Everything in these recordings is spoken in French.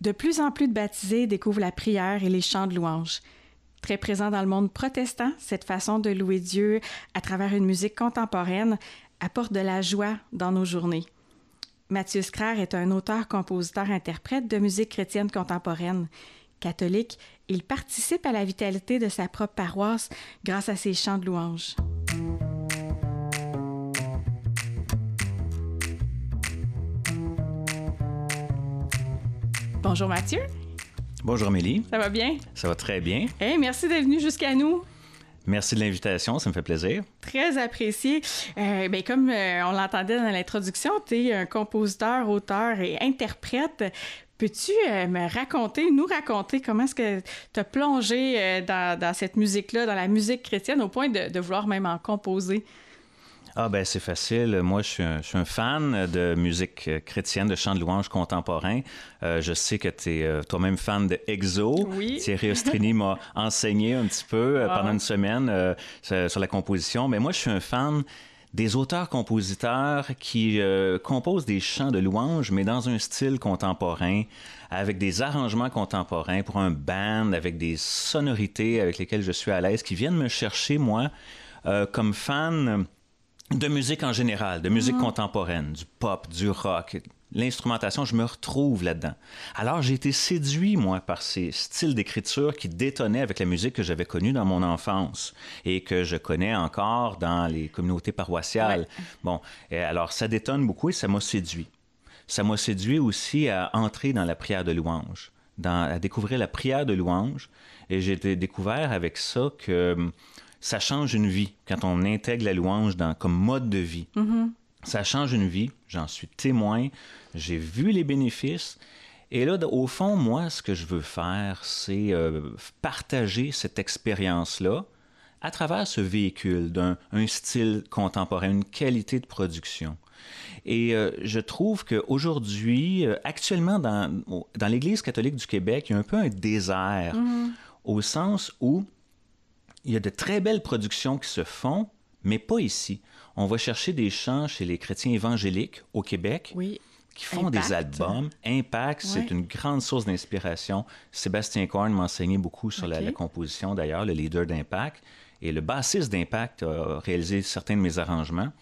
De plus en plus de baptisés découvrent la prière et les chants de louange. Très présent dans le monde protestant, cette façon de louer Dieu à travers une musique contemporaine apporte de la joie dans nos journées. Mathieu Scrère est un auteur, compositeur, interprète de musique chrétienne contemporaine. Catholique, il participe à la vitalité de sa propre paroisse grâce à ses chants de louange. Bonjour Mathieu. Bonjour Amélie. Ça va bien? Ça va très bien. Hey, merci d'être venu jusqu'à nous. Merci de l'invitation, ça me fait plaisir. Très apprécié. Euh, ben, comme euh, on l'entendait dans l'introduction, tu es un compositeur, auteur et interprète. Peux-tu euh, me raconter, nous raconter comment est-ce que tu as plongé dans, dans, cette musique-là, dans la musique chrétienne, au point de, de vouloir même en composer? Ah ben c'est facile. Moi, je suis, un, je suis, un, fan de musique chrétienne, de chants de louange contemporain. Euh, je sais que tu es euh, toi-même fan de EXO. Oui. Thierry Ostrini m'a enseigné un petit peu wow. pendant une semaine euh, sur la composition. Mais moi, je suis un fan des auteurs-compositeurs qui euh, composent des chants de louange, mais dans un style contemporain, avec des arrangements contemporains pour un band, avec des sonorités avec lesquelles je suis à l'aise, qui viennent me chercher, moi, euh, comme fan de musique en général, de musique mmh. contemporaine, du pop, du rock, l'instrumentation, je me retrouve là-dedans. Alors j'ai été séduit, moi, par ces styles d'écriture qui détonnaient avec la musique que j'avais connue dans mon enfance et que je connais encore dans les communautés paroissiales. Ouais. Bon, et alors ça détonne beaucoup et ça m'a séduit. Ça m'a séduit aussi à entrer dans la prière de louange, dans, à découvrir la prière de louange. Et j'ai découvert avec ça que ça change une vie quand on intègre la louange dans, comme mode de vie. Mm -hmm. Ça change une vie, j'en suis témoin, j'ai vu les bénéfices. Et là, au fond, moi, ce que je veux faire, c'est euh, partager cette expérience-là à travers ce véhicule d'un un style contemporain, une qualité de production. Et euh, je trouve qu'aujourd'hui, euh, actuellement, dans, dans l'Église catholique du Québec, il y a un peu un désert, Mm-hmm. mm -hmm. au sens où il y a de très belles productions qui se font, mais pas ici. On va chercher des chants chez les chrétiens évangéliques au Québec. Oui. Qui font Impact. des albums. Impact, Ouais. c'est une grande source d'inspiration. Sébastien Korn m'a enseigné beaucoup sur la, composition, d'ailleurs, le leader d'Impact. Et le bassiste d'Impact a réalisé certains de mes arrangements.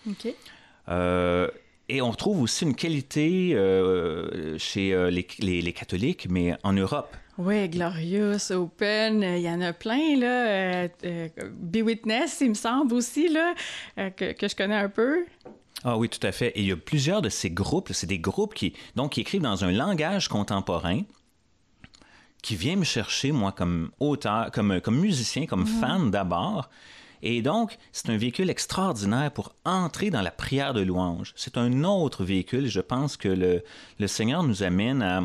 Euh, et on retrouve aussi une qualité euh, chez euh, les, les, les catholiques, mais en Europe. Oui, Glorious, Open, euh, il y en a plein, là. Euh, euh, Be Witness, il me semble aussi, là, euh, que, que, je connais un peu. Ah oui, tout à fait. Et il y a plusieurs de ces groupes, c'est des groupes qui, donc, qui écrivent dans un langage contemporain qui vient me chercher, moi, comme auteur, comme, comme musicien, comme mmh. fan d'abord. Et donc, c'est un véhicule extraordinaire pour entrer dans la prière de louange. C'est un autre véhicule. Je pense que le, le Seigneur nous amène à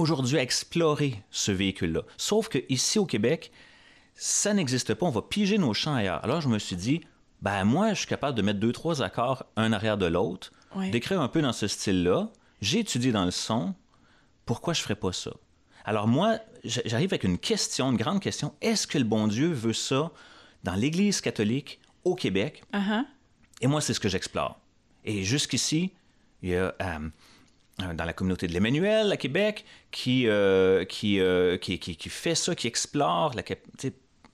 aujourd'hui à explorer ce véhicule-là. Sauf que ici au Québec, ça n'existe pas. On va piger nos chants ailleurs. Alors je me suis dit, ben moi, je suis capable de mettre deux, trois accords un arrière de l'autre, oui. d'écrire un peu dans ce style-là. J'ai étudié dans le son. Pourquoi je ferais pas ça? Alors moi, j'arrive avec une question, une grande question. Est-ce que le bon Dieu veut ça dans l'Église catholique au Québec? Uh -huh. Et moi, c'est ce que j'explore. Et jusqu'ici, il y a... Euh, dans la communauté de l'Emmanuel à Québec qui, euh, qui, euh, qui, qui, qui, fait ça, qui explore la,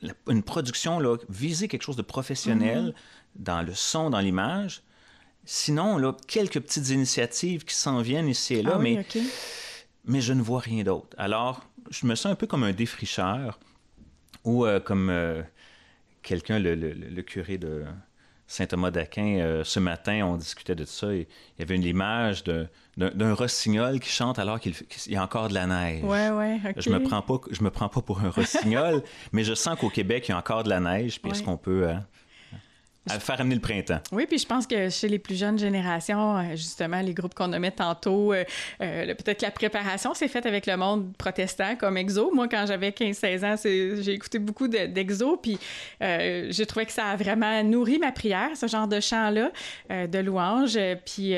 la, une production, là, viser quelque chose de professionnel mm -hmm. dans le son, dans l'image. Sinon, là, quelques petites initiatives qui s'en viennent ici et là, ah oui, mais, okay. mais je ne vois rien d'autre. Alors, je me sens un peu comme un défricheur ou euh, comme quelqu'un, le, le, le, curé de Saint Thomas d'Aquin, euh, ce matin, on discutait de ça. Et il y avait une image d'un rossignol qui chante alors qu'il qu y a encore de la neige. Ouais, ouais, okay. Je me prends pas, je me prends pas pour un rossignol, mais je sens qu'au Québec, il y a encore de la neige. Puis est-ce qu'on peut hein, à faire amener le printemps. Oui, puis je pense que chez les plus jeunes générations, euh, justement, les groupes qu'on nommait tantôt, euh, euh, peut-être la préparation s'est faite avec le monde protestant comme EXO. Moi, quand j'avais 15-16 ans, j'ai écouté beaucoup d'EXO, de, puis euh, j'ai trouvé que ça a vraiment nourri ma prière, ce genre de chant-là, de louange. Puis,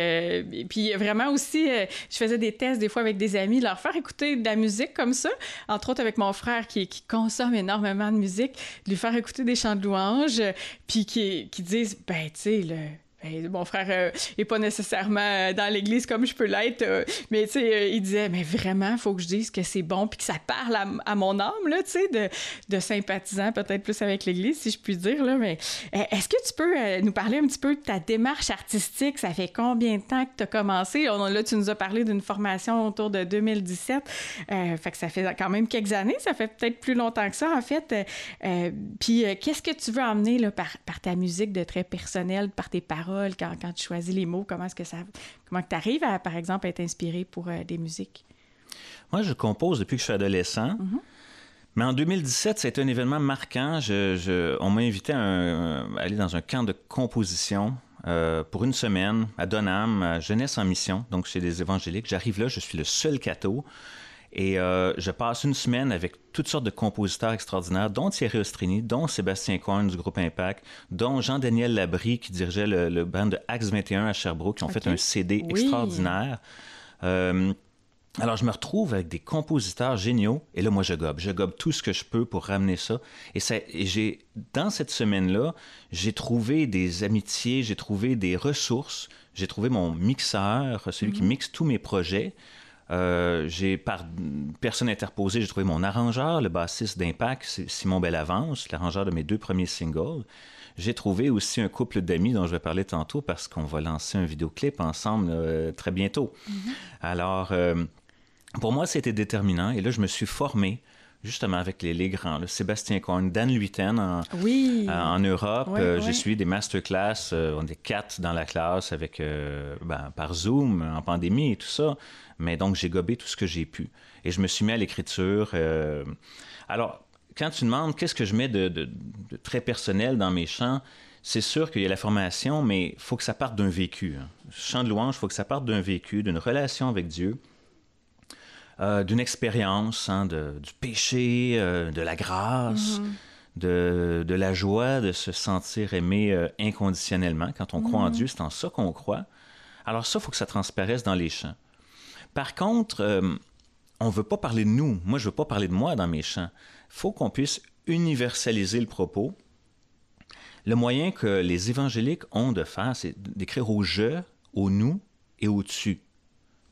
puis vraiment aussi, je faisais des tests des fois avec des amis, leur faire écouter de la musique comme ça, entre autres avec mon frère qui, consomme énormément de musique, lui faire écouter des chants de louange, puis qui qui disent, ben, tu sais, Ben, mon frère euh, pas nécessairement euh, dans l'église comme je peux l'être, euh, mais tu sais, il disait, mais vraiment, faut que je dise que c'est bon, puis que ça parle à, mon âme, là, tu sais, de, de sympathisant peut-être plus avec l'église, si je puis dire, là, mais est-ce que tu peux nous parler un petit peu de ta démarche artistique? Ça fait combien de temps que tu as commencé? là, tu nous as parlé d'une formation autour de 2017, fait que ça fait quand même quelques années, ça fait peut-être plus longtemps que ça, en fait. puis qu'est-ce que tu veux emmener par, par ta musique de très personnel, par tes paroles? Quand, tu choisis les mots? Comment est-ce que ça... Comment tu arrives, à, par exemple, à être inspiré pour euh, des musiques? Moi, je compose depuis que je suis adolescent. Mm-hmm. Mais en 2017, c'était un événement marquant. on m'a invité à, aller dans un camp de composition euh, pour une semaine à Donham, à Jeunesse en mission, donc chez les évangéliques. J'arrive là, je suis le seul catho. Et euh, je passe une semaine avec toutes sortes de compositeurs extraordinaires, dont Thierry Ostrini, dont Sébastien Cohen du groupe Impact, dont Jean-Daniel Labrie qui dirigeait le, band de Axe 21 à Sherbrooke, qui ont fait un CD extraordinaire. Euh, alors, je me retrouve avec des compositeurs géniaux, et là, moi, je gobe. Je gobe tout ce que je peux pour ramener ça. Et, ça, et j'ai, dans cette semaine-là, j'ai trouvé des amitiés, j'ai trouvé des ressources, j'ai trouvé mon mixeur, celui qui mhm. mixe tous mes projets. Euh, j'ai par personne interposée, j'ai trouvé mon arrangeur, le bassiste d'Impact, Simon Bellavance, l'arrangeur de mes deux premiers singles. J'ai trouvé aussi un couple d'amis dont je vais parler tantôt parce qu'on va lancer un vidéoclip ensemble euh, très bientôt. Mm-hmm. Alors, euh, pour moi, c'était déterminant et là, je me suis formé justement avec les, les grands, Sébastien Cohn, Dan Luiten en, oui. en Europe. J'ai suivi des masterclass, on est quatre dans la classe avec, ben, par Zoom en pandémie et tout ça. Mais donc, j'ai gobé tout ce que j'ai pu. Et je me suis mis à l'écriture. Euh, alors, quand tu demandes qu'est-ce que je mets de, très personnel dans mes chants, c'est sûr qu'il y a la formation, mais il faut que ça parte d'un vécu. Hein. Chant de louange, il faut que ça parte d'un vécu, d'une relation avec Dieu, euh, d'une expérience, hein, du péché, euh, de la grâce. Mm-hmm. De, de, la joie de se sentir aimé inconditionnellement. Quand on croit en mm-hmm. Dieu, c'est en ça qu'on croit. Alors ça, il faut que ça transparaisse dans les chants. Par contre, euh, on ne veut pas parler de nous. Moi, je ne veux pas parler de moi dans mes chants. Il faut qu'on puisse universaliser le propos. Le moyen que les évangéliques ont de faire, c'est d'écrire au je, au nous et au tu.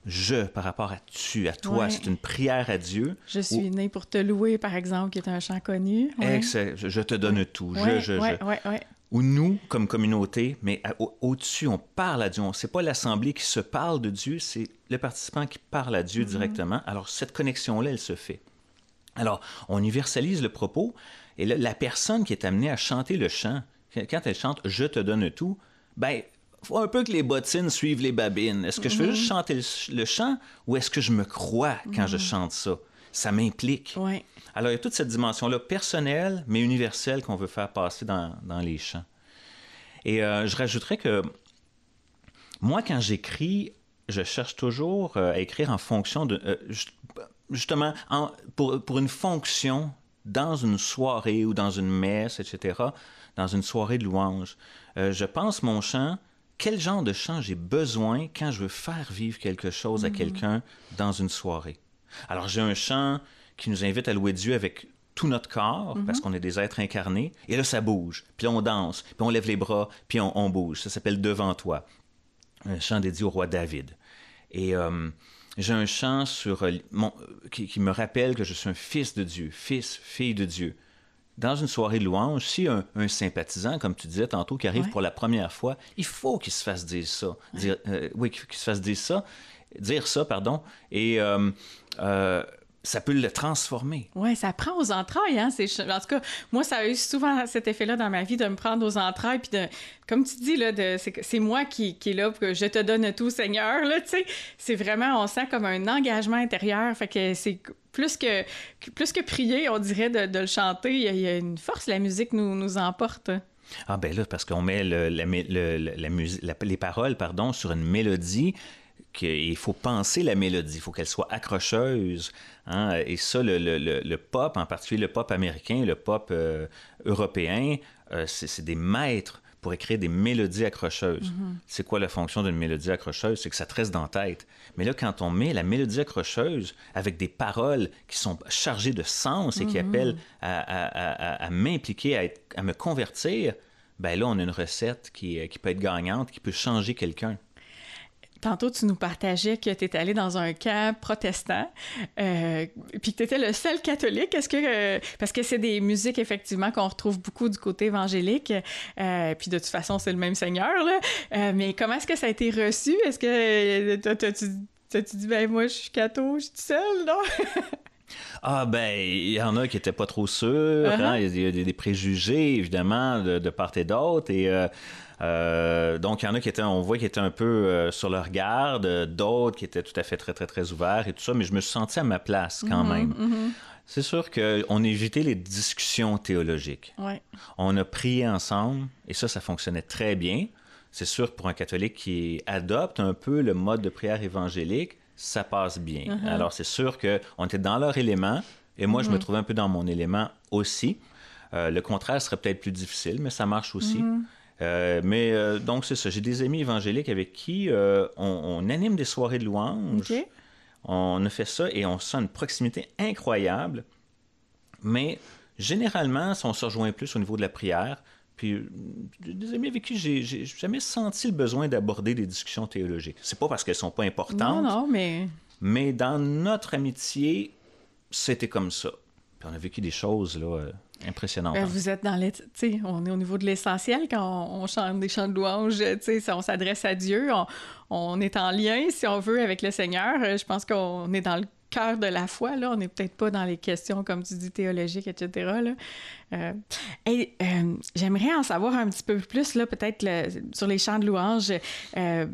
Je par rapport à tu, à toi, c'est une prière à Dieu. Je suis né pour te louer, par exemple, qui est un chant connu. je, te donne tout. Je, je, je ou nous, comme communauté, mais au-dessus, on parle à Dieu. C'est pas l'Assemblée qui se parle de Dieu, c'est le participant qui parle à Dieu mm-hmm. directement. Alors, cette connexion-là, elle se fait. Alors, on universalise le propos, et la personne qui est amenée à chanter le chant, quand elle chante « Je te donne tout », ben, faut un peu que les bottines suivent les babines. Est-ce que je veux juste mm-hmm. chanter le, chant ou est-ce que je me crois quand je mm-hmm. chante ça? Ça m'implique. Ouais. Alors, il y a toute cette dimension-là personnelle, mais universelle qu'on veut faire passer dans, les chants. Et euh, je rajouterais que moi, quand j'écris, je cherche toujours euh, à écrire en fonction de... Euh, justement, pour, pour, une fonction dans une soirée ou dans une messe, etc., dans une soirée de louange. je pense mon chant, quel genre de chant j'ai besoin quand je veux faire vivre quelque chose à mm-hmm. quelqu'un dans une soirée? Alors j'ai un chant qui nous invite à louer Dieu avec tout notre corps, parce mhm. qu'on est des êtres incarnés. Et là, ça bouge. Puis on danse, puis on lève les bras, puis on, bouge. Ça s'appelle Devant toi. Un chant dédié au roi David. Et euh, j'ai un chant sur, euh, mon, qui, me rappelle que je suis un fils de Dieu, fils, fille de Dieu. Dans une soirée de louange, si un, sympathisant, comme tu disais tantôt, qui arrive pour la première fois, il faut qu'il se fasse dire ça. Dire, euh, oui, qu'il se fasse dire ça. Dire ça, pardon. Et ça peut le transformer. Oui, ça prend aux entrailles. Hein? En tout cas, moi, ça a eu souvent cet effet-là dans ma vie de me prendre aux entrailles. Puis, de, comme tu dis, là, de, c'est, moi qui, qui est là pour que je te donne tout, Seigneur. Là, c'est vraiment, on sent comme un engagement intérieur. Fait que c'est plus que, plus que prier, on dirait, de, le chanter. Il y, a, une force, la musique nous, nous emporte. Ah ben là, parce qu'on met le, la, les paroles pardon, sur une mélodie il faut penser la mélodie, il faut qu'elle soit accrocheuse. Hein. Et ça, le, pop, en particulier le pop américain, le pop euh, européen, euh, c'est des maîtres pour écrire des mélodies accrocheuses. Mm-hmm. C'est quoi la fonction d'une mélodie accrocheuse? C'est que ça te reste dans la tête. Mais là, quand on met la mélodie accrocheuse avec des paroles qui sont chargées de sens et qui mm-hmm. appellent à, m'impliquer, à, me convertir, ben là, on a une recette qui, qui peut être gagnante, qui peut changer quelqu'un. Tantôt, tu nous partageais que tu étais allé dans un camp protestant, euh, puis que tu étais le seul catholique. Est-ce que. Euh, parce que c'est des musiques, effectivement, qu'on retrouve beaucoup du côté évangélique, euh, puis de toute façon, c'est le même Seigneur, là. mais comment est-ce que ça a été reçu? Est-ce que. T'as-tu dit, ben moi, je suis catho, je suis seul, non? Ah ben, il y en a qui n'étaient pas trop sûrs. Uh-huh. Hein. Il y a des, préjugés, évidemment, de, part et d'autre. Et euh, donc, il y en a qui étaient, on voit, qui étaient un peu euh, sur leur garde, d'autres qui étaient tout à fait très, très, très ouverts et tout ça, mais je me suis senti à ma place quand mhm, même. Mhm. C'est sûr qu'on évitait les discussions théologiques. On a prié ensemble et ça, ça fonctionnait très bien. C'est sûr que pour un catholique qui adopte un peu le mode de prière évangélique, ça passe bien. Mhm. Alors, c'est sûr qu'on était dans leur élément et moi, je me trouvais un peu dans mon élément aussi. Euh, le contraire serait peut-être plus difficile, mais ça marche aussi. Euh, mais euh, donc, c'est ça. J'ai des amis évangéliques avec qui euh, on, anime des soirées de louanges. On a fait ça et on sent une proximité incroyable. Mais généralement, on se rejoint plus au niveau de la prière. Puis des amis avec qui j'ai jamais senti le besoin d'aborder des discussions théologiques. C'est pas parce qu'elles sont pas importantes. Non, non, mais. Mais dans notre amitié, c'était comme ça. Puis on a vécu des choses là, Impressionnant. Ben, vous êtes dans les. On est au niveau de l'essentiel quand on, chante des chants de louange. On s'adresse à Dieu. On, est en lien, si on veut, avec le Seigneur. Je pense qu'on est dans le cœur de la foi. Là. On n'est peut-être pas dans les questions, comme tu dis, théologiques, etc. Là. Euh, et euh, j'aimerais en savoir un petit peu plus, là, peut-être sur les chants de louange. Euh,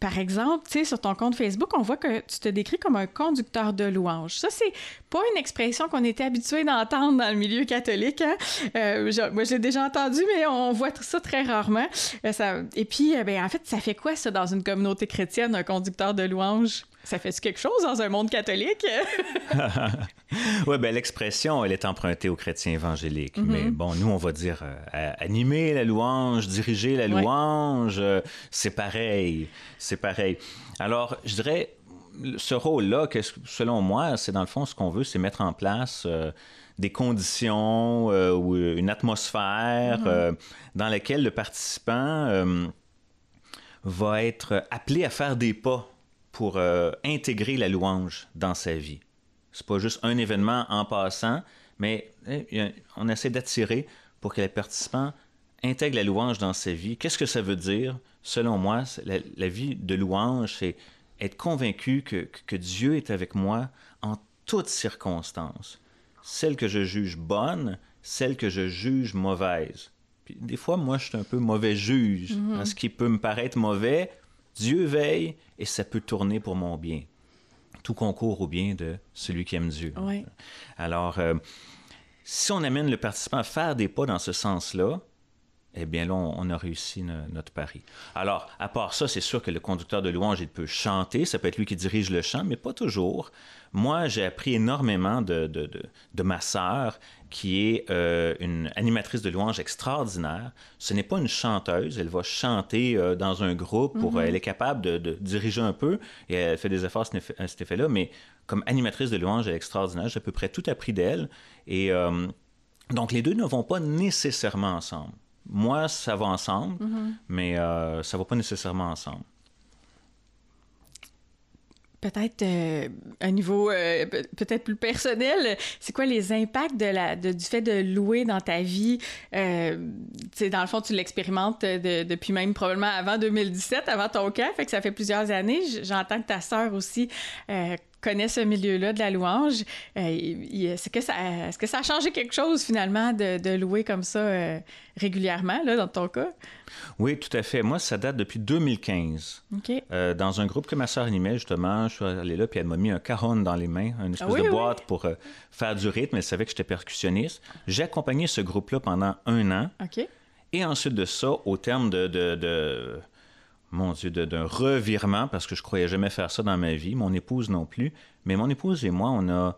par exemple, tu sais, sur ton compte Facebook, on voit que tu te décris comme un conducteur de louanges. Ça, c'est pas une expression qu'on était habitué d'entendre dans le milieu catholique. Hein? Euh, moi, j'ai déjà entendu, mais on voit ça très rarement. Euh, et puis, euh, ben, en fait, ça fait quoi, ça, dans une communauté chrétienne, un conducteur de louanges? Ça fait quelque chose dans un monde catholique? oui, ben l'expression, elle est empruntée aux chrétiens évangéliques. Mm-hmm. Mais bon, nous, on va dire euh, animer la louange, diriger la louange, euh, c'est pareil. C'est pareil. Alors, je dirais, ce rôle-là, selon moi, c'est dans le fond ce qu'on veut, c'est mettre en place euh, des conditions ou une atmosphère mm-hmm. dans laquelle le participant va être appelé à faire des pas pour euh, intégrer la louange dans sa vie. C'est pas juste un événement en passant, mais eh, on essaie d'attirer pour que les participants intègrent la louange dans sa vie. Qu'est-ce que ça veut dire? Selon moi, la, vie de louange, c'est être convaincu que, que, Dieu est avec moi en toutes circonstances. Celle que je juge bonne, celle que je juge mauvaise. Puis, des fois, moi, je suis un peu mauvais juge. Mm-hmm. Ce qui peut me paraître mauvais, Dieu veille et ça peut tourner pour mon bien. Tout concourt au bien de celui qui aime Dieu. Alors, euh, si on amène le participant à faire des pas dans ce sens-là, eh bien là, on, a réussi notre pari. Alors, à part ça, c'est sûr que le conducteur de louange, il peut chanter, ça peut être lui qui dirige le chant, mais pas toujours. Moi, j'ai appris énormément de, de, de, ma sœur, qui est euh, une animatrice de louange extraordinaire. Ce n'est pas une chanteuse, elle va chanter euh, dans un groupe, pour, mm-hmm. elle est capable de, diriger un peu, et elle fait des efforts à cet effet-là, mais comme animatrice de louange, elle est extraordinaire. J'ai à peu près tout appris d'elle. Et euh, donc, les deux ne vont pas nécessairement ensemble. Moi, ça va ensemble, mm-hmm. mais ça ne va pas nécessairement ensemble peut-être euh, un niveau euh, peut-être plus personnel, c'est quoi les impacts de la, du fait de louer dans ta vie? Euh, dans le fond, tu l'expérimentes depuis même probablement avant 2017, avant ton cas, fait que ça fait plusieurs années. J'entends que ta sœur aussi euh, connaît ce milieu-là de la louange. Est-ce que, ça, est que ça a changé quelque chose finalement de, de louer comme ça régulièrement, là, dans ton cas? Oui, tout à fait. Moi, ça date depuis 2015. Euh, dans un groupe que ma sœur animait, justement, je suis allé là, puis elle m'a mis un cajon dans les mains, une espèce ah de boîte pour euh, faire du rythme. Elle savait que j'étais percussionniste. J'ai accompagné ce groupe-là pendant un an. Et ensuite de ça, au terme de, de, mon Dieu, d'un revirement, parce que je croyais jamais faire ça dans ma vie, mon épouse non plus, mais mon épouse et moi, on a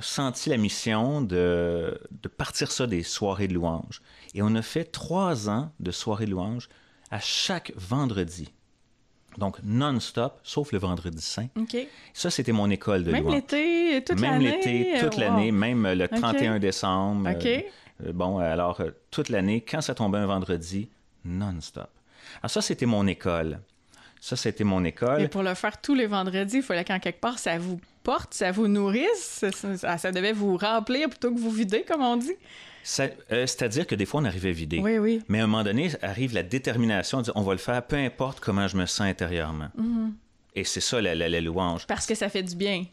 senti la mission de, de partir ça des soirées de louanges. Et on a fait trois ans de soirées de louanges à chaque vendredi. Donc, non-stop, sauf le vendredi saint. Ça, c'était mon école de même louanges. Même l'été, toute l'année? Même l'été, toute l'année, même le 31 décembre. bon, alors, toute l'année, quand ça tombait un vendredi, non-stop. Alors ça, c'était mon école. Ça, c'était mon école. Et pour le faire tous les vendredis, il fallait qu'en quelque part, ça vous porte, ça vous nourrisse, ça, devait vous remplir plutôt que vous vider, comme on dit. Euh, c'est-à-dire que des fois, on arrivait vidé. Oui, oui. Mais à un moment donné, arrive la détermination de dire on va le faire, peu importe comment je me sens intérieurement. Mm-hmm. Et c'est ça la, la, louange. Parce que ça fait du bien.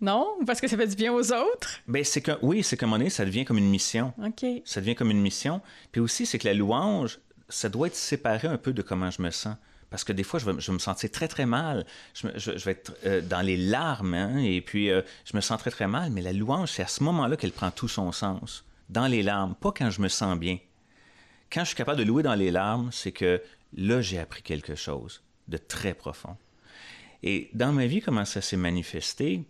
Non? Parce que ça fait du bien aux autres? Ben, c'est que, oui, c'est qu'à un moment donné, ça devient comme une mission. OK. Ça devient comme une mission. Puis aussi, c'est que la louange, ça doit être séparé un peu de comment je me sens. Parce que des fois, je vais, me sentir très, très mal. Je, vais être euh, dans les larmes, hein, et puis euh, je me sens très, très mal. Mais la louange, c'est à ce moment-là qu'elle prend tout son sens. Dans les larmes, pas quand je me sens bien. Quand je suis capable de louer dans les larmes, c'est que là, j'ai appris quelque chose de très profond. Et dans ma vie, comment ça s'est manifesté?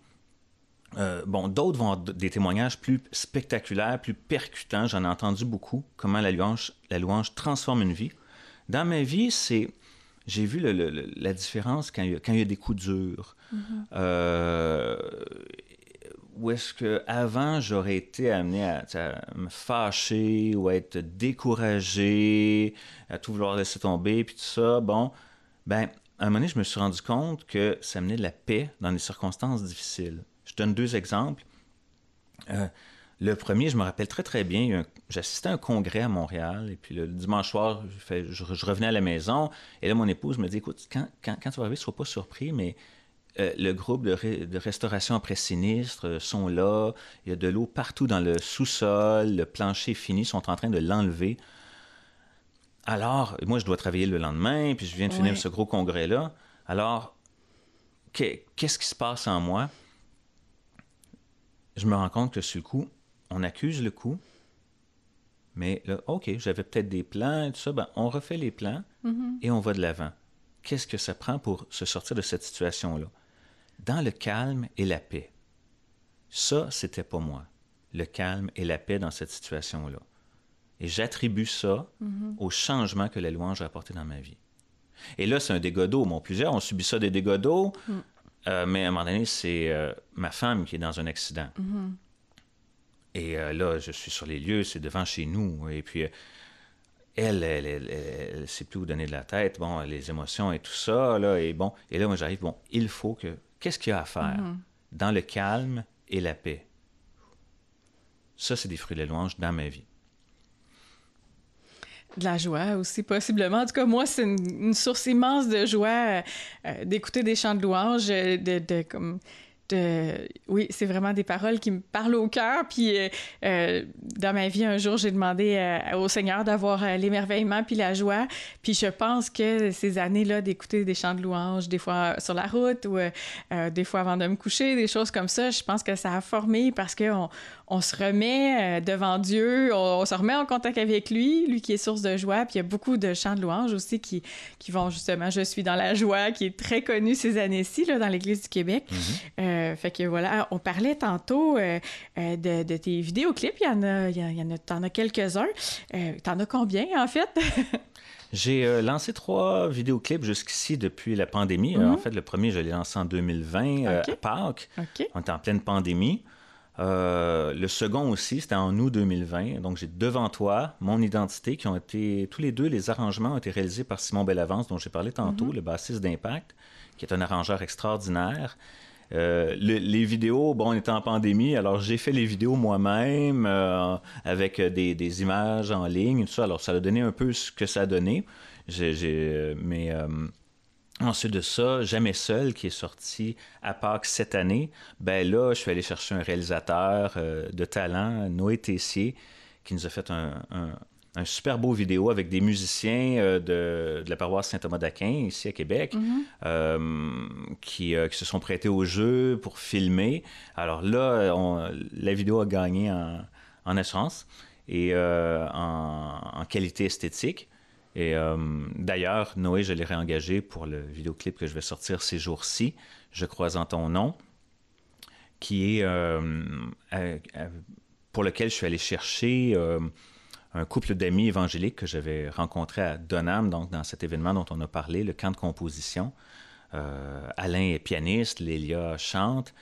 Euh, bon, d'autres vont avoir des témoignages plus spectaculaires, plus percutants. J'en ai entendu beaucoup, comment la louange, la louange transforme une vie. Dans ma vie, c'est j'ai vu la différence quand il, y a, quand il, y a, des coups durs. Euh, où est-ce que avant j'aurais été amené à, me fâcher ou à être découragé, à tout vouloir laisser tomber, puis tout ça, bon, ben, à un moment donné, je me suis rendu compte que ça menait de la paix dans des circonstances difficiles. Je donne deux exemples. Euh, le premier, je me rappelle très très bien, j'assistais à un congrès à Montréal, et puis le dimanche soir, je, revenais à la maison, et là, mon épouse me dit, écoute, quand, quand, quand tu vas arriver, ne sois pas surpris, mais euh, le groupe de, restauration après sinistre euh, sont là, il y a de l'eau partout dans le sous-sol, le plancher fini, sont en train de l'enlever. Alors, moi, je dois travailler le lendemain, puis je viens de finir ce gros congrès-là. Alors, qu'est-ce qui se passe en moi? Je me rends compte que sur le coup, on accuse le coup, mais là, OK, j'avais peut-être des plans et tout ça, ben, on refait les plans mm-hmm. et on va de l'avant. Qu'est-ce que ça prend pour se sortir de cette situation-là? Dans le calme et la paix. Ça, c'était pas moi. Le calme et la paix dans cette situation-là. Et j'attribue ça mm-hmm. au changement que la louange a apporté dans ma vie. Et là, c'est un dégât d'eau. Bon, plusieurs ont subi ça des dégâts d'eau, mm. Euh, mais à un moment donné, c'est euh, ma femme qui est dans un accident. Mm-hmm. Et euh, là, je suis sur les lieux, c'est devant chez nous. Et puis, euh, elle, elle, elle, sait plus où donner de la tête. Bon, les émotions et tout ça. Là, et bon, et là, moi, j'arrive. Bon, il faut que. Qu'est-ce qu'il y a à faire mm-hmm. dans le calme et la paix? Ça, c'est des fruits de la louange dans ma vie. De la joie aussi, possiblement. En tout cas, moi, c'est une, source immense de joie euh, d'écouter des chants de louange, de, de comme oui, c'est vraiment des paroles qui me parlent au cœur. Puis euh, euh, dans ma vie, un jour, j'ai demandé euh, au Seigneur d'avoir l'émerveillement puis la joie. Puis je pense que ces années-là d'écouter des chants de louange, des fois sur la route ou des fois avant de me coucher, des choses comme ça, je pense que ça a formé parce qu'on on se remet devant Dieu, on, se remet en contact avec lui, lui qui est source de joie. Puis il y a beaucoup de chants de louange aussi qui, qui vont justement Je suis dans la joie, qui est très connu ces années-ci dans l'Église du Québec. Mm-hmm. Euh, fait que voilà, on parlait tantôt euh, euh, de, tes vidéoclips. Il y en a, il y en a, t'en as quelques-uns. t'en as combien, en fait? J'ai lancé trois vidéoclips jusqu'ici depuis la pandémie. en mhm. fait, le premier, je l'ai lancé en 2020 à Pâques. On était en pleine pandémie. le second aussi, c'était en août 2020. Donc, j'ai devant toi mon identité qui ont été, tous les deux, les arrangements ont été réalisés par Simon Bellavance, dont j'ai parlé tantôt, mhm. le bassiste d'Impact, qui est un arrangeur extraordinaire. Euh, les vidéos, bon, on était en pandémie, alors j'ai fait les vidéos moi-même euh, avec des, images en ligne, tout ça. Alors, ça a donné un peu ce que ça a donné. Mais euh, ensuite de ça, Jamais seul, qui est sorti à Pâques cette année, ben là, je suis allé chercher un réalisateur de talent, Noé Tessier, qui nous a fait un super beau vidéo avec des musiciens euh, de, la paroisse Saint-Thomas d'Aquin, ici à Québec, mhm. euh, qui, euh, qui, se sont prêtés au jeu pour filmer. Alors là, la vidéo a gagné en, en assurance et en, qualité esthétique. Et d'ailleurs, Noé, je l'ai réengagé pour le vidéoclip que je vais sortir ces jours-ci, Je crois en ton nom, qui est pour lequel je suis allé chercher un couple d'amis évangéliques que j'avais rencontré à Donham, donc dans cet événement dont on a parlé, le camp de composition. Euh, Alain est pianiste, Lélia chante.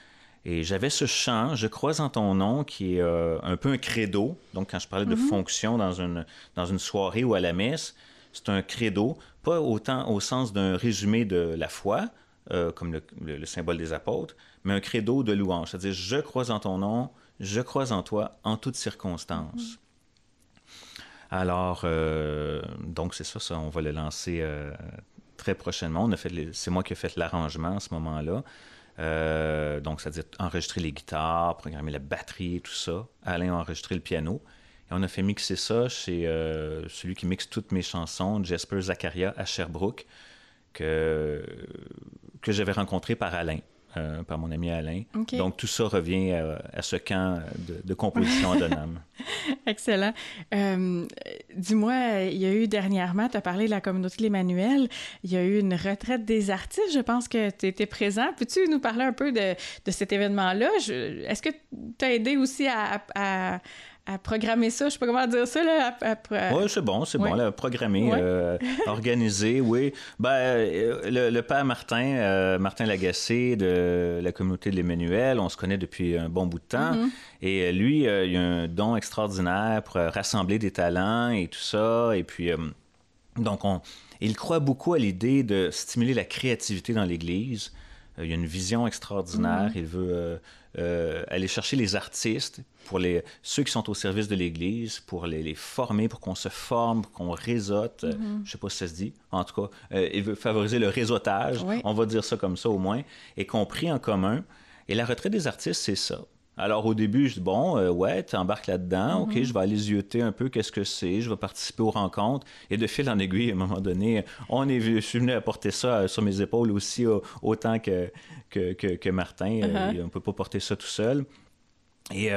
Et j'avais ce chant, Je crois en ton nom, qui est euh, un peu un credo. Donc, quand je parlais de mhm. fonction dans une, dans une soirée ou à la messe, c'est un credo, pas autant au sens d'un résumé de la foi, euh, comme le, symbole des apôtres, mais un credo de louange. C'est-à-dire, je crois en ton nom, je crois en toi en toutes circonstances. Mhm. Alors, euh, donc c'est ça, ça, on va le lancer très prochainement. c'est moi qui ai fait l'arrangement à ce moment-là. Euh, donc, c'est-à-dire enregistrer les guitares, programmer la batterie, tout ça. Alain a enregistré le piano. Et on a fait mixer ça chez euh, celui qui mixe toutes mes chansons, Jasper Zakaria à Sherbrooke, que j'avais rencontré par Alain. Euh, par mon ami Alain. Donc, tout ça revient à, ce camp de, composition à Donham. Excellent. Euh, dis-moi, il y a eu dernièrement, tu as parlé de la communauté de l'Emmanuel, il y a eu une retraite des artistes. Je pense que tu étais présent. Peux-tu nous parler un peu de, de cet événement-là? Est-ce que tu as aidé aussi à à programmer ça, je sais pas comment dire ça. Là, Oui, c'est bon, c'est bon, là, programmer, euh, organiser, oui. Ben, euh, le, père Martin, euh, Martin Lagacé de la communauté de l'Emmanuel, on se connaît depuis un bon bout de temps. Mm-hmm. Et lui, il a un don extraordinaire pour rassembler des talents et tout ça. Et puis, donc, on, il croit beaucoup à l'idée de stimuler la créativité dans l'Église. Il a une vision extraordinaire. Mm-hmm. Il veut euh, aller chercher les artistes, pour les, ceux qui sont au service de l'Église, pour les, former, pour qu'on se forme, qu'on réseaute. Euh, mm-hmm. Je ne sais pas si ça se dit. En tout cas, euh, il veut favoriser le réseautage, on va dire ça comme ça au moins, et qu'on prie en commun. Et la retraite des artistes, c'est ça. Alors au début, je dis bon, euh, ouais, tu embarques là-dedans, ok, mhm. je vais aller zioter un peu qu'est-ce que c'est, je vais participer aux rencontres. Et de fil en aiguille, à un moment donné, on est, je suis venu apporter ça euh, sur mes épaules aussi, autant que, que, que, Martin. Euh, uh-huh. on ne peut pas porter ça tout seul. Et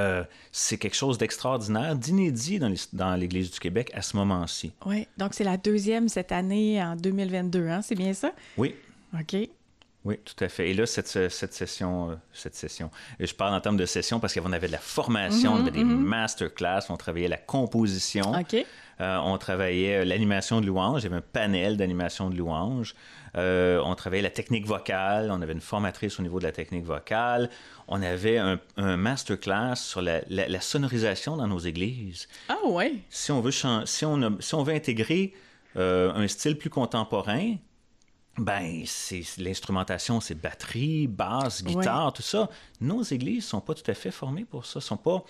c'est quelque chose d'extraordinaire, d'inédit dans l'Église du Québec à ce moment-ci. Oui, donc c'est la deuxième cette année en 2022, hein? c'est bien ça? Oui. OK. Oui, tout à fait. Et là, cette, cette session, euh, cette session, je parle en termes de session parce qu'on avait de la formation, on avait des mhm, mhm. masterclass, on travaillait la composition, euh, on travaillait euh, l'animation de louange, il y avait un panel d'animation de louange, on travaillait la technique vocale, on avait une formatrice au niveau de la technique vocale, on avait un, un masterclass sur la, la, sonorisation dans nos églises. Ah ouais. Si on veut, si on, si on veut intégrer un style plus contemporain, ben, c'est l'instrumentation, c'est batterie, basse, guitare, tout ça. Nos églises sont pas tout à fait formées pour ça, sont pas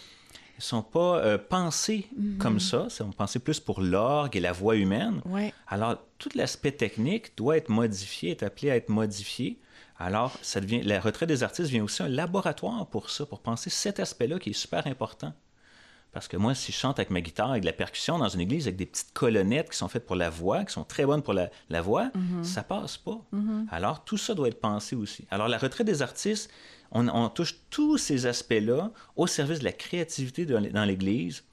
sont pas euh, pensées mm-hmm. comme ça, sont pensées plus pour l'orgue et la voix humaine. Alors, tout l'aspect technique doit être modifié, est appelé à être modifié. Alors, ça devient, la retraite des artistes vient aussi un laboratoire pour ça, pour penser cet aspect-là qui est super important. Parce que moi, si je chante avec ma guitare, avec de la percussion dans une église, avec des petites colonnettes qui sont faites pour la voix, qui sont très bonnes pour la, voix, mhm. ça passe pas. Mhm. Alors, tout ça doit être pensé aussi. Alors, la retraite des artistes, on, touche tous ces aspects-là au service de la créativité dans l'église,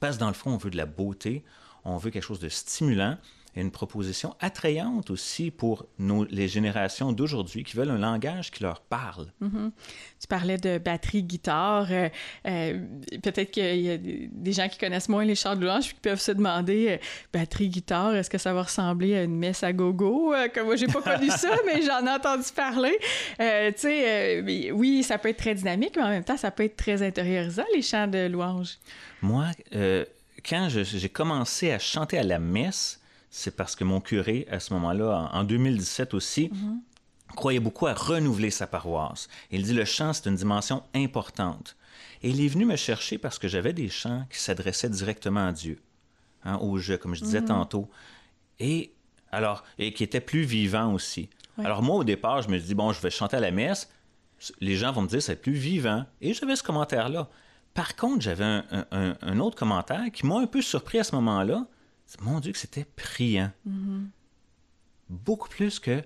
parce que dans le fond, on veut de la beauté, on veut quelque chose de stimulant, une proposition attrayante aussi pour nos, les générations d'aujourd'hui qui veulent un langage qui leur parle. Mm-hmm. Tu parlais de batterie, guitare. Euh, euh, peut-être qu'il y a des gens qui connaissent moins les chants de louange qui peuvent se demander euh, batterie, guitare, est-ce que ça va ressembler à une messe à gogo? Comme moi, j'ai pas connu ça, mais j'en ai entendu parler. tu sais, oui, ça peut être très dynamique, mais en même temps, ça peut être très intériorisant, les chants de louange. Moi, quand j'ai commencé à chanter à la messe, c'est parce que mon curé, à ce moment-là, en, 2017 aussi, mhm. croyait beaucoup à renouveler sa paroisse. Il dit le chant, c'est une dimension importante. Et il est venu me chercher parce que j'avais des chants qui s'adressaient directement à Dieu, hein, au jeu, comme je disais mhm. tantôt. Et alors, et qui étaient plus vivants aussi. Alors moi, au départ, je me suis dit, bon, je vais chanter à la messe. Les gens vont me dire, c'est plus vivant. Et j'avais ce commentaire-là. Par contre, j'avais un, un, autre commentaire qui m'a un peu surpris à ce moment-là mon Dieu, que c'était priant. Mm-hmm. Beaucoup plus que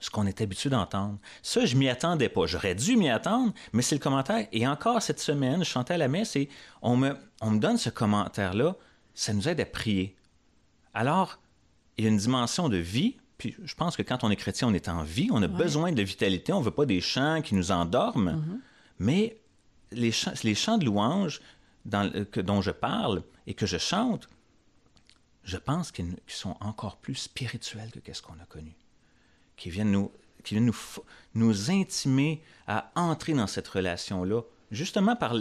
ce qu'on est habitué d'entendre. Ça, je m'y attendais pas. J'aurais dû m'y attendre, mais c'est le commentaire. Et encore cette semaine, je chantais à la messe et on me, on me donne ce commentaire-là. Ça nous aide à prier. Alors, il y a une dimension de vie. Puis je pense que quand on est chrétien, on est en vie. On a besoin de vitalité. On ne veut pas des chants qui nous endorment. Mm-hmm. Mais les chants, les chants de louange dans, que, dont je parle et que je chante, je pense qu'ils sont encore plus spirituels que ce qu'on a connu. Qui viennent nous, qui nous, nous intimer à entrer dans cette relation-là, justement par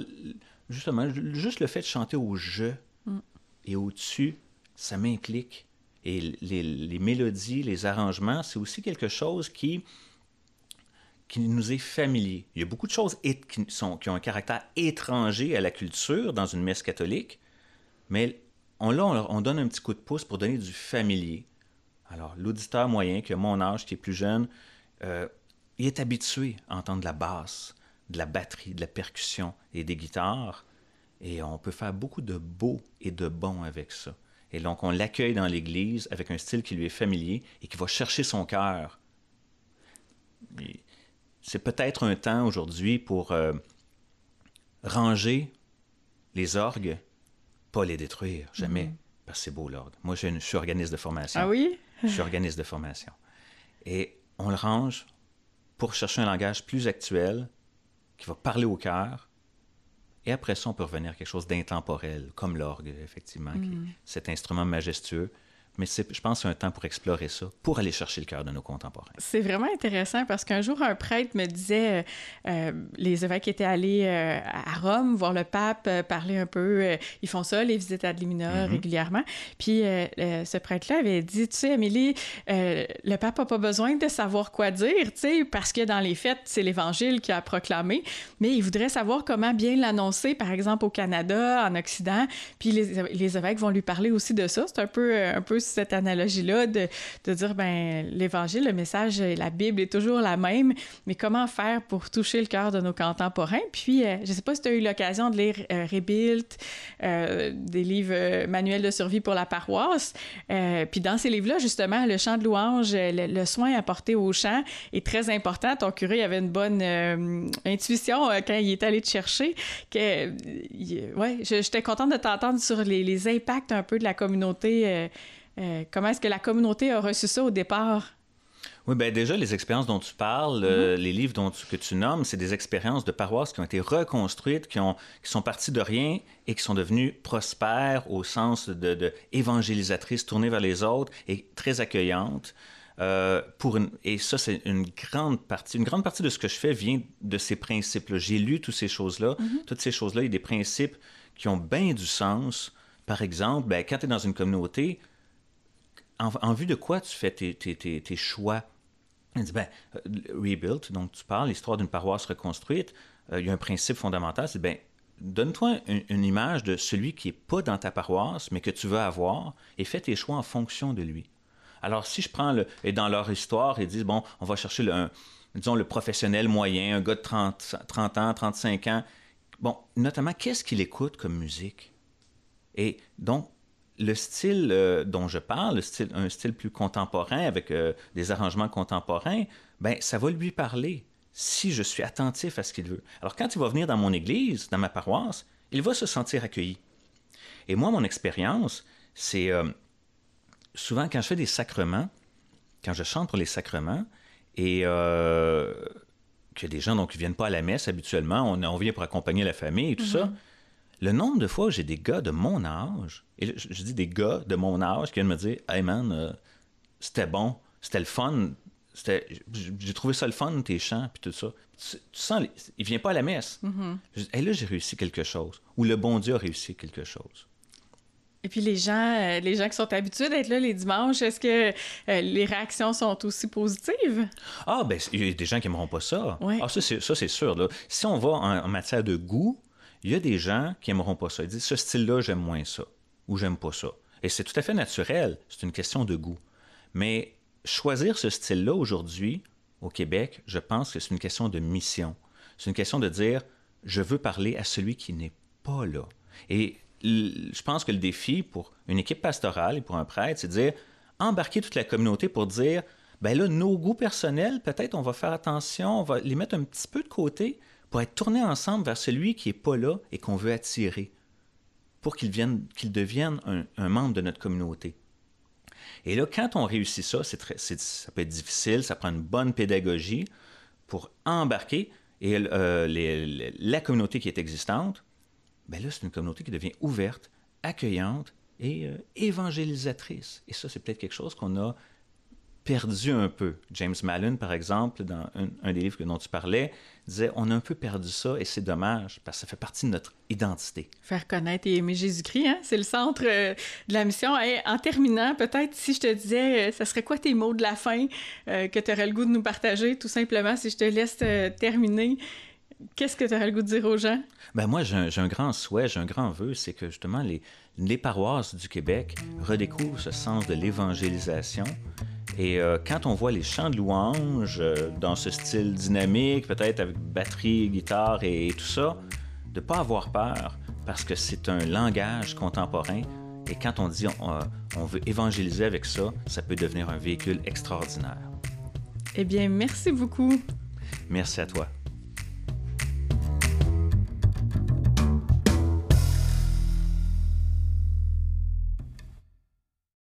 justement juste le fait de chanter au je et au-dessus, ça m'implique. Et les, les, mélodies, les arrangements, c'est aussi quelque chose qui, qui nous est familier. Il y a beaucoup de choses qui, sont, qui ont un caractère étranger à la culture dans une messe catholique, mais on, là, on, donne un petit coup de pouce pour donner du familier. Alors, l'auditeur moyen, qui a mon âge, qui est plus jeune, euh, il est habitué à entendre de la basse, de la batterie, de la percussion et des guitares. Et on peut faire beaucoup de beau et de bon avec ça. Et donc, on l'accueille dans l'Église avec un style qui lui est familier et qui va chercher son cœur. C'est peut-être un temps aujourd'hui pour euh, ranger les orgues, pas les détruire, jamais, mm-hmm. parce que c'est beau l'orgue. Moi, je, suis organisme de formation. Ah oui? je suis organisme de formation. Et on le range pour chercher un langage plus actuel, qui va parler au cœur, et après ça, on peut revenir à quelque chose d'intemporel, comme l'orgue, effectivement, qui mm. cet instrument majestueux mais je pense c'est un temps pour explorer ça, pour aller chercher le cœur de nos contemporains. C'est vraiment intéressant parce qu'un jour, un prêtre me disait, euh, euh, les évêques étaient allés euh, à Rome voir le pape, parler un peu, ils font ça, les visites ad limina mm-hmm. régulièrement. Puis ce prêtre-là avait dit, tu sais, Amélie, le pape n'a pas besoin de savoir quoi dire, tu sais, parce que dans les fêtes, c'est l'Évangile qui a proclamé, mais il voudrait savoir comment bien l'annoncer, par exemple au Canada, en Occident, puis les, les évêques vont lui parler aussi de ça. C'est un peu, un peu cette analogie-là de, de, dire, ben l'Évangile, le message, la Bible est toujours la même, mais comment faire pour toucher le cœur de nos contemporains? Puis, euh, je ne sais pas si tu as eu l'occasion de lire euh, Rebuild, euh, des livres manuels de survie pour la paroisse. puis dans ces livres-là, justement, le chant de louange, le, soin apporté au chant est très important. Ton curé avait une bonne intuition quand il est allé te chercher. Que, ouais, j'étais contente de t'entendre sur les, les, impacts un peu de la communauté euh, comment est-ce que la communauté a reçu ça au départ? Oui, bien déjà, les expériences dont tu parles, euh, mhm. les livres dont que tu nommes, c'est des expériences de paroisses qui ont été reconstruites, qui, ont, qui sont parties de rien et qui sont devenues prospères au sens de, de évangélisatrices, tournées vers les autres et très accueillantes. Euh, pour et ça, c'est une grande partie. Une grande partie de ce que je fais vient de ces principes-là. J'ai lu toutes ces choses-là. Mhm. Toutes ces choses-là, il y a des principes qui ont bien du sens. Par exemple, ben, quand tu es dans une communauté, en, vue de quoi tu fais tes, choix? Il dit, ben, euh, Rebuild, donc tu parles, l'histoire d'une paroisse reconstruite, euh, il y a un principe fondamental, c'est, ben, donne-toi une, image de celui qui n'est pas dans ta paroisse, mais que tu veux avoir, et fais tes choix en fonction de lui. Alors, si je prends le. Et dans leur histoire, ils disent, bon, on va chercher le, disons, le professionnel moyen, un gars de 30, 30 ans, 35 ans. Bon, notamment, qu'est-ce qu'il écoute comme musique? Et donc, le style euh, dont je parle, un style plus contemporain avec euh, des arrangements contemporains, ben ça va lui parler si je suis attentif à ce qu'il veut. Alors quand il va venir dans mon église, dans ma paroisse, il va se sentir accueilli. Et moi, mon expérience, c'est euh, souvent quand je fais des sacrements, quand je chante pour les sacrements, et qu'il y a des gens donc, qui ne viennent pas à la messe habituellement, on, vient pour accompagner la famille et tout ça, mm-hmm. Le nombre de fois où j'ai des gars de mon âge, et je, dis des gars de mon âge qui viennent me dire Hey man, euh, c'était bon, c'était le fun, j'ai trouvé ça le fun, tes chants, puis tout ça. Tu, sens, il vient pas à la messe. Mm là, j'ai réussi quelque chose, ou le bon Dieu a réussi quelque chose. Et puis les gens, euh, les gens qui sont habitués d'être là les dimanches, est-ce que euh, les réactions sont aussi positives? Ah, ben, il y a des gens qui n'aimeront pas ça. Ah, ça, c'est sûr. Là. Si on va en, matière de goût, il y a des gens qui n'aimeront pas ça. Ils disent ce style-là, j'aime moins ça ou j'aime pas ça. Et c'est tout à fait naturel, c'est une question de goût. Mais choisir ce style-là aujourd'hui, au Québec, je pense que c'est une question de mission. C'est une question de dire je veux parler à celui qui n'est pas là. Et je pense que le défi pour une équipe pastorale et pour un prêtre, c'est de dire embarquer toute la communauté pour dire ben là, nos goûts personnels, peut-être on va faire attention, on va les mettre un petit peu de côté, pour être tournés ensemble vers celui qui n'est pas là et qu'on veut attirer, pour qu'il devienne un, membre de notre communauté. Et là, quand on réussit ça, ça peut être difficile, ça prend une bonne pédagogie pour embarquer et euh, la communauté qui est existante, ben là, c'est une communauté qui devient ouverte, accueillante et euh, évangélisatrice. Et ça, c'est peut-être quelque chose qu'on a perdu un peu. James Mallon, par exemple, dans un, des livres dont tu parlais, disait on a un peu perdu ça et c'est dommage parce que ça fait partie de notre identité. Faire connaître et aimer Jésus-Christ, hein? c'est le centre euh, de la mission. Et en terminant, peut-être si je te disais, euh, ça serait quoi tes mots de la fin euh, que tu aurais le goût de nous partager, tout simplement, si je te laisse terminer? Qu'est-ce que tu aurais le goût de dire aux gens? Ben moi, j'ai un, grand souhait, j'ai un grand vœu, c'est que justement les, les paroisses du Québec redécouvrent ce sens de l'évangélisation et euh, quand on voit les chants de louanges euh, dans ce style dynamique, peut-être avec batterie, guitare et, tout ça, de ne pas avoir peur parce que c'est un langage contemporain. Et quand on dit on, euh, on veut évangéliser avec ça, ça peut devenir un véhicule extraordinaire. Eh bien, merci beaucoup. Merci à toi.